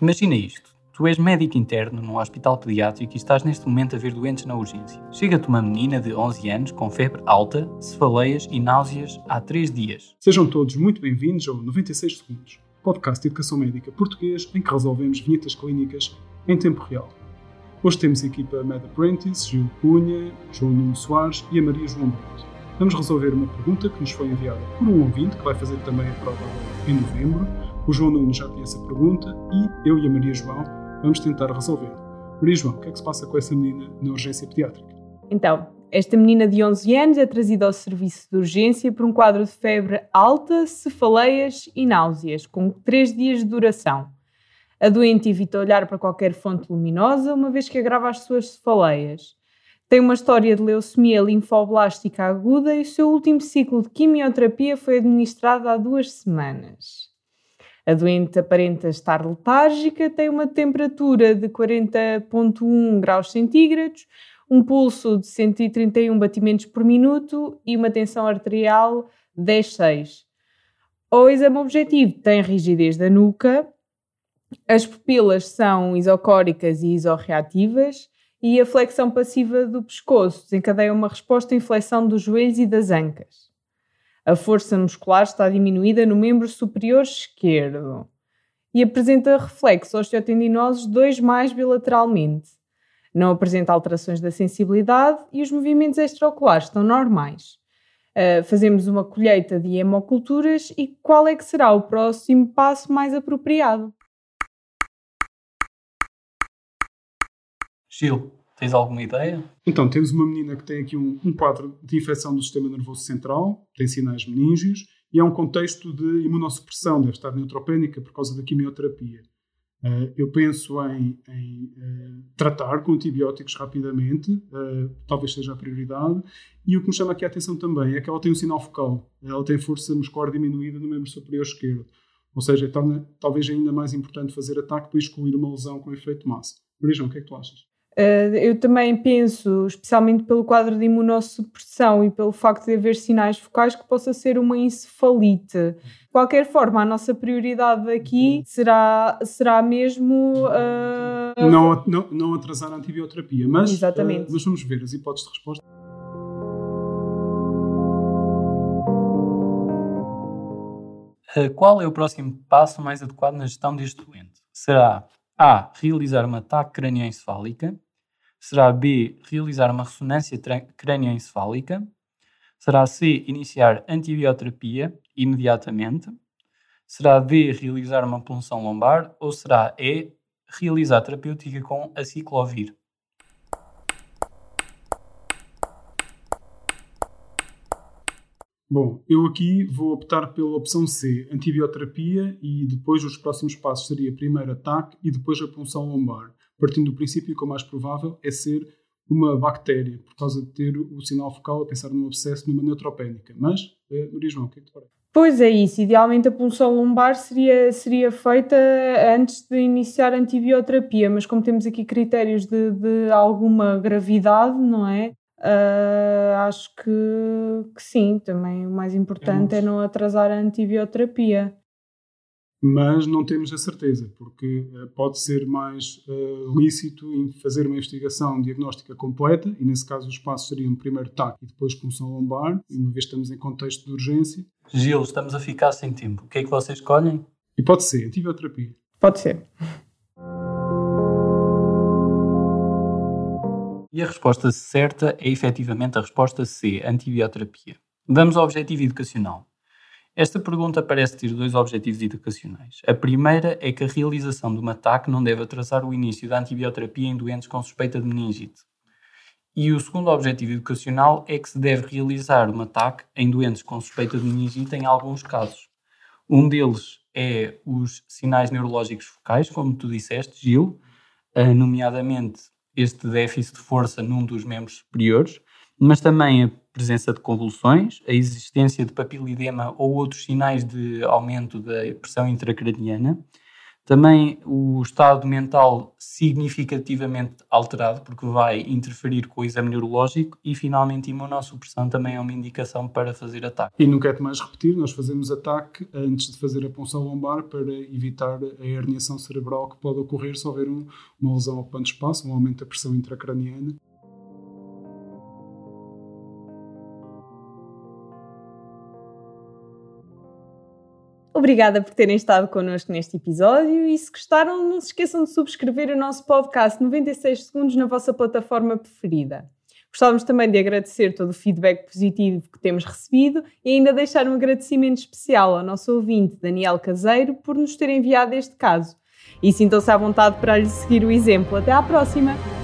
Imagina isto. Tu és médico interno num hospital pediátrico e estás neste momento a ver doentes na urgência. Chega-te uma menina de 11 anos com febre alta, cefaleias e náuseas há 3 dias. Sejam todos muito bem-vindos ao 96 Segundos, podcast de educação médica português em que resolvemos vinhetas clínicas em tempo real. Hoje temos a equipa Med Apprentice, Gil Cunha, João Nuno Soares e a Maria João Brito. Vamos resolver uma pergunta que nos foi enviada por um ouvinte que vai fazer também a prova em novembro. O João Nuno já tinha essa pergunta e eu e a Maria João Vamos tentar resolver. Maria João, o que é que se passa com essa menina na urgência pediátrica? Então, esta menina de 11 anos é trazida ao serviço de urgência por um quadro de febre alta, cefaleias e náuseas, com 3 dias de duração. A doente evita olhar para qualquer fonte luminosa, uma vez que agrava as suas cefaleias. Tem uma história de leucemia linfoblástica aguda e o seu último ciclo de quimioterapia foi administrado há duas semanas. A doente aparenta estar letárgica, tem uma temperatura de 40,1 graus centígrados, um pulso de 131 batimentos por minuto e uma tensão arterial 10,6. O exame objetivo tem rigidez da nuca, as pupilas são isocóricas e isorreativas e a flexão passiva do pescoço desencadeia uma resposta em flexão dos joelhos e das ancas. A força muscular está diminuída no membro superior esquerdo e apresenta reflexos osteotendinosos dois mais bilateralmente. Não apresenta alterações da sensibilidade e os movimentos extraoculares estão normais. Uh, fazemos uma colheita de hemoculturas e qual é que será o próximo passo mais apropriado? Gil, Tens alguma ideia? Então, temos uma menina que tem aqui um, um quadro de infecção do sistema nervoso central, tem sinais meníngeos, e é um contexto de imunossupressão, deve estar neutropénica por causa da quimioterapia. Uh, eu penso em, em uh, tratar com antibióticos rapidamente, uh, talvez seja a prioridade. E o que me chama aqui a atenção também é que ela tem um sinal focal, ela tem força muscular diminuída no membro superior esquerdo. Ou seja, talvez ainda mais importante fazer ataque para excluir uma lesão com efeito massa. Marijão, o que é que tu achas? Uh, eu também penso, especialmente pelo quadro de imunossupressão e pelo facto de haver sinais focais, que possa ser uma encefalite. De qualquer forma, a nossa prioridade aqui será, será mesmo. Uh... Não, não, não atrasar a antibioterapia, mas, Exatamente. Uh, mas vamos ver as hipóteses de resposta. Qual é o próximo passo mais adequado na gestão deste doente? Será A. Realizar uma TAC crânioencefálica. Será B. Realizar uma ressonância crânioencefálica. Será C. Iniciar antibioterapia imediatamente. Será D. Realizar uma punção lombar. Ou será E. Realizar terapêutica com aciclovir. Bom, eu aqui vou optar pela opção C, antibioterapia, e depois os próximos passos seria primeiro ataque e depois a punção lombar, partindo do princípio que o mais provável é ser uma bactéria, por causa de ter o sinal focal a pensar num abscesso numa neutropénica. Mas, eh, Maria João, o que é que te parece? Pois é isso, idealmente a punção lombar seria, seria feita antes de iniciar a antibioterapia, mas como temos aqui critérios de, de alguma gravidade, não é? Uh, acho que, que, sim, também o mais importante é não atrasar a antibioterapia. Mas não temos a certeza, porque uh, pode ser mais uh, lícito em fazer uma investigação diagnóstica completa, e nesse caso os passos seriam primeiro TAC e depois punção lombar, e uma vez estamos em contexto de urgência. Gil, estamos a ficar sem tempo. O que é que vocês escolhem? E pode ser antibioterapia. Pode ser. E a resposta certa é efetivamente a resposta C, antibioterapia. Vamos ao objetivo educacional. Esta pergunta parece ter dois objetivos educacionais. A primeira é que a realização de um ataque não deve atrasar o início da antibioterapia em doentes com suspeita de meningite. E o segundo objetivo educacional é que se deve realizar um ataque em doentes com suspeita de meningite em alguns casos. Um deles é os sinais neurológicos focais, como tu disseste, Gil, eh, nomeadamente este déficit de força num dos membros superiores, mas também a presença de convulsões, a existência de papilidema ou outros sinais de aumento da pressão intracraniana, Também o estado mental significativamente alterado, porque vai interferir com o exame neurológico e, finalmente, imunossupressão também é uma indicação para fazer ataque. E não quero mais repetir, nós fazemos ataque antes de fazer a punção lombar para evitar a herniação cerebral que pode ocorrer se houver um, uma lesão ocupante espaço, um aumento da pressão intracraniana. Obrigada por terem estado connosco neste episódio e se gostaram, não se esqueçam de subscrever o nosso podcast 96 segundos na vossa plataforma preferida. Gostávamos também de agradecer todo o feedback positivo que temos recebido e ainda deixar um agradecimento especial ao nosso ouvinte Daniel Caseiro por nos ter enviado este caso. E sintam-se à vontade para lhe seguir o exemplo. Até à próxima!